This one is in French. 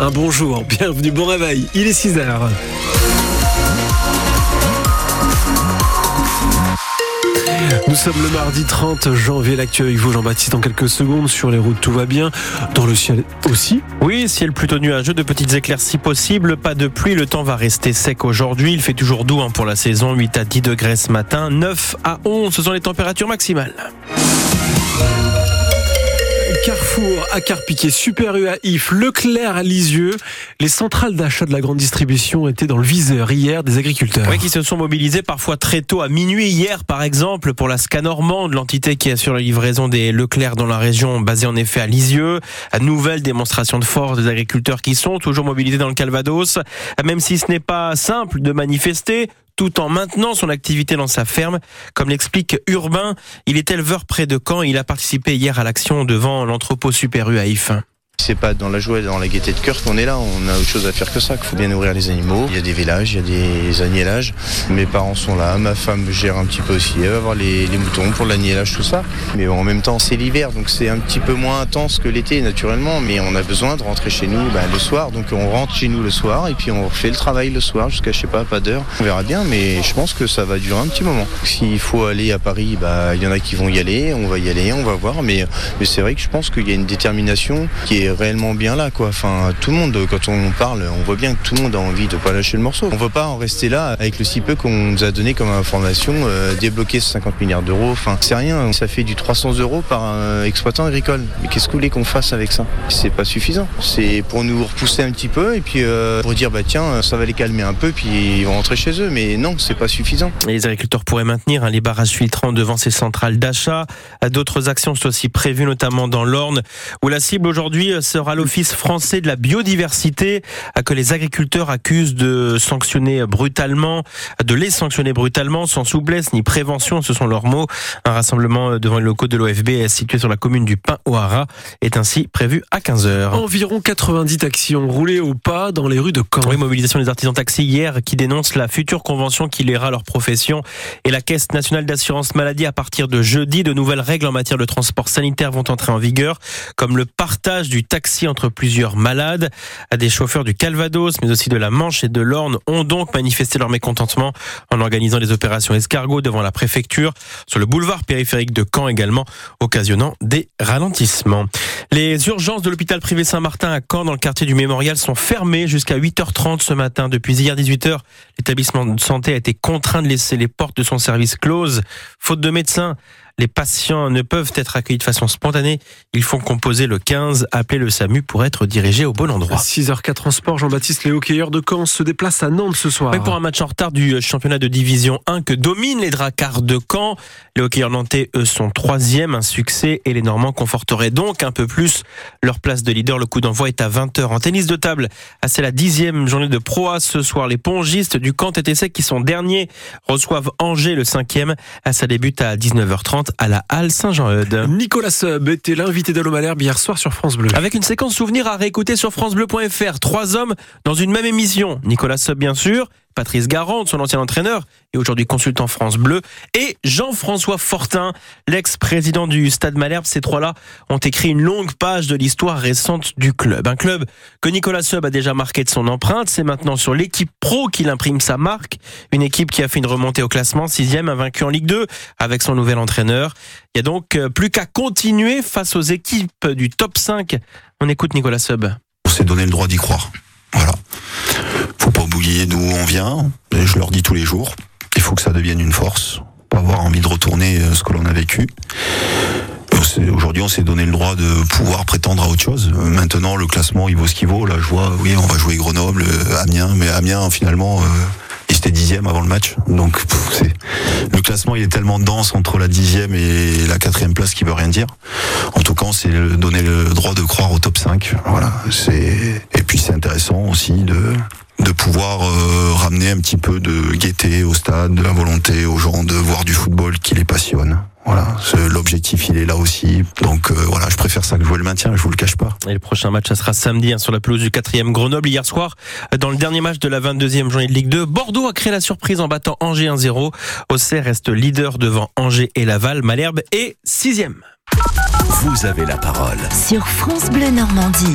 Un bonjour, bienvenue, bon réveil. Il est 6 heures. Nous sommes le mardi 30 janvier. L'actu avec vous, Jean-Baptiste, en quelques secondes. Sur les routes, tout va bien. Dans le ciel aussi. Oui, ciel plutôt nuageux, de petites éclaircies possibles. Pas de pluie. Le temps va rester sec aujourd'hui. Il fait toujours doux hein, pour la saison. 8 à 10 degrés ce matin. 9 à 11, ce sont les températures maximales. Carrefour à Carpiquet, Super U à If, Leclerc à Lisieux. Les centrales d'achat de la grande distribution étaient dans le viseur hier des agriculteurs. Oui, qui se sont mobilisés parfois très tôt, à minuit hier par exemple, pour la Scanormande, l'entité qui assure la livraison des Leclerc dans la région, basée en effet à Lisieux. À nouvelle démonstration de force des agriculteurs qui sont toujours mobilisés dans le Calvados. Même si ce n'est pas simple de manifester, tout en maintenant son activité dans sa ferme. Comme l'explique Urbain, il est éleveur près de Caen et il a participé hier à l'action devant l'entrepôt Super U à. C'est pas dans la joie et dans la gaieté de cœur qu'on est là. On a autre chose à faire que ça. Il faut bien nourrir les animaux. Il y a des villages, il y a des agnelages. Mes parents sont là. Ma femme gère un petit peu aussi. Elle va voir les, les moutons pour l'agnelage, tout ça. Mais en même temps, c'est l'hiver, donc c'est un petit peu moins intense que l'été, naturellement. Mais on a besoin de rentrer chez nous ben, le soir. Donc on rentre chez nous le soir et puis on refait le travail le soir jusqu'à, je sais pas, pas d'heure. On verra bien, mais je pense que ça va durer un petit moment. S'il faut aller à Paris, bah, il y en a qui vont y aller. On va y aller, on va voir. Mais c'est vrai que je pense qu'il y a une détermination qui est réellement bien là quoi. Enfin tout le monde quand on parle, on voit bien que tout le monde a envie de pas lâcher le morceau. On veut pas en rester là avec le si peu qu'on nous a donné comme information, euh, débloquer 50 milliards d'euros. Enfin c'est rien, ça fait du 300 euros par euh, exploitant agricole. Mais qu'est-ce que vous voulez qu'on fasse avec ça? C'est pas suffisant. C'est pour nous repousser un petit peu et puis euh, pour dire bah tiens ça va les calmer un peu puis ils vont rentrer chez eux. Mais non c'est pas suffisant. Les agriculteurs pourraient maintenir hein, les barrages filtrants devant ces centrales d'achat. D'autres actions sont aussi prévues notamment dans l'Orne où la cible aujourd'hui sera l'Office français de la biodiversité que les agriculteurs accusent de sanctionner brutalement, de les sanctionner brutalement, sans souplesse ni prévention, ce sont leurs mots. Un rassemblement devant les locaux de l'OFB situé sur la commune du Pin au Haras est ainsi prévu à 15h. Environ 90 taxis ont roulé au pas dans les rues de Caen. Oui, mobilisation des artisans taxis hier qui dénoncent la future convention qui liera leur profession et la Caisse nationale d'assurance maladie à partir de jeudi. De nouvelles règles en matière de transport sanitaire vont entrer en vigueur, comme le partage du taxi entre plusieurs malades. Des chauffeurs du Calvados, mais aussi de la Manche et de l'Orne ont donc manifesté leur mécontentement en organisant des opérations escargots devant la préfecture, sur le boulevard périphérique de Caen également, occasionnant des ralentissements. Les urgences de l'hôpital privé Saint-Martin à Caen, dans le quartier du Mémorial, sont fermées jusqu'à 8h30 ce matin. Depuis hier 18h, l'établissement de santé a été contraint de laisser les portes de son service closes, faute de médecins. Les patients ne peuvent être accueillis de façon spontanée. Ils font composer le 15, appeler le SAMU pour être dirigés au bon endroit. 6h04 en sport, Jean-Baptiste, les hockeyeurs de Caen se déplacent à Nantes ce soir. Oui, pour un match en retard du championnat de division 1 que dominent les Dracards de Caen. Les hockeyeurs nantais, eux, sont troisième, un succès, et les Normands conforteraient donc un peu plus leur place de leader. Le coup d'envoi est à 20h. En tennis de table, ah, c'est la dixième journée de proa ce soir. Les pongistes du camp TTC qui sont derniers reçoivent Angers le cinquième. Ah, ça débute à 19h30 à la Halle Saint-Jean-Eudes. Nicolas Sub était l'invité d'Allo Malherbe hier soir sur France Bleu. Avec une séquence souvenir à réécouter sur francebleu.fr. Trois hommes dans une même émission. Nicolas Sub, bien sûr. Patrice Garande, son ancien entraîneur et aujourd'hui consultant France Bleu, et Jean-François Fortin, l'ex-président du Stade Malherbe. Ces trois-là ont écrit une longue page de l'histoire récente du club. Un club que Nicolas Sub a déjà marqué de son empreinte. C'est maintenant sur l'équipe pro qu'il imprime sa marque. Une équipe qui a fait une remontée au classement, sixième, invaincu en Ligue 2 avec son nouvel entraîneur. Il y a donc plus qu'à continuer face aux équipes du top 5. On écoute Nicolas Sub. On s'est donné le droit d'y croire. Voilà. Oublier d'où on vient. Je leur dis tous les jours. Il faut que ça devienne une force. Pas avoir envie de retourner ce que l'on a vécu. Aujourd'hui, on s'est donné le droit de pouvoir prétendre à autre chose. Maintenant, le classement, il vaut ce qu'il vaut. Là, je vois, oui, on va jouer Grenoble, Amiens, mais Amiens, finalement, euh, il était dixième avant le match. Donc, le classement, il est tellement dense entre la dixième et la quatrième place qu'il veut rien dire. En tout cas, c'est donner le droit de croire au top 5. Voilà. Et puis c'est intéressant aussi de de pouvoir euh, ramener un petit peu de gaieté au stade, de la volonté aux gens de voir du football qui les passionne. Voilà, l'objectif il est là aussi. Donc euh, voilà, je préfère ça que jouer le maintien, je vous le cache pas. Et le prochain match, ça sera samedi hein, sur la pelouse du 4e Grenoble. Hier soir, dans le dernier match de la 22e journée de Ligue 2, Bordeaux a créé la surprise en battant Angers 1-0. Auxerre reste leader devant Angers et Laval. Malherbe est 6e. Vous avez la parole. Sur France Bleu Normandie.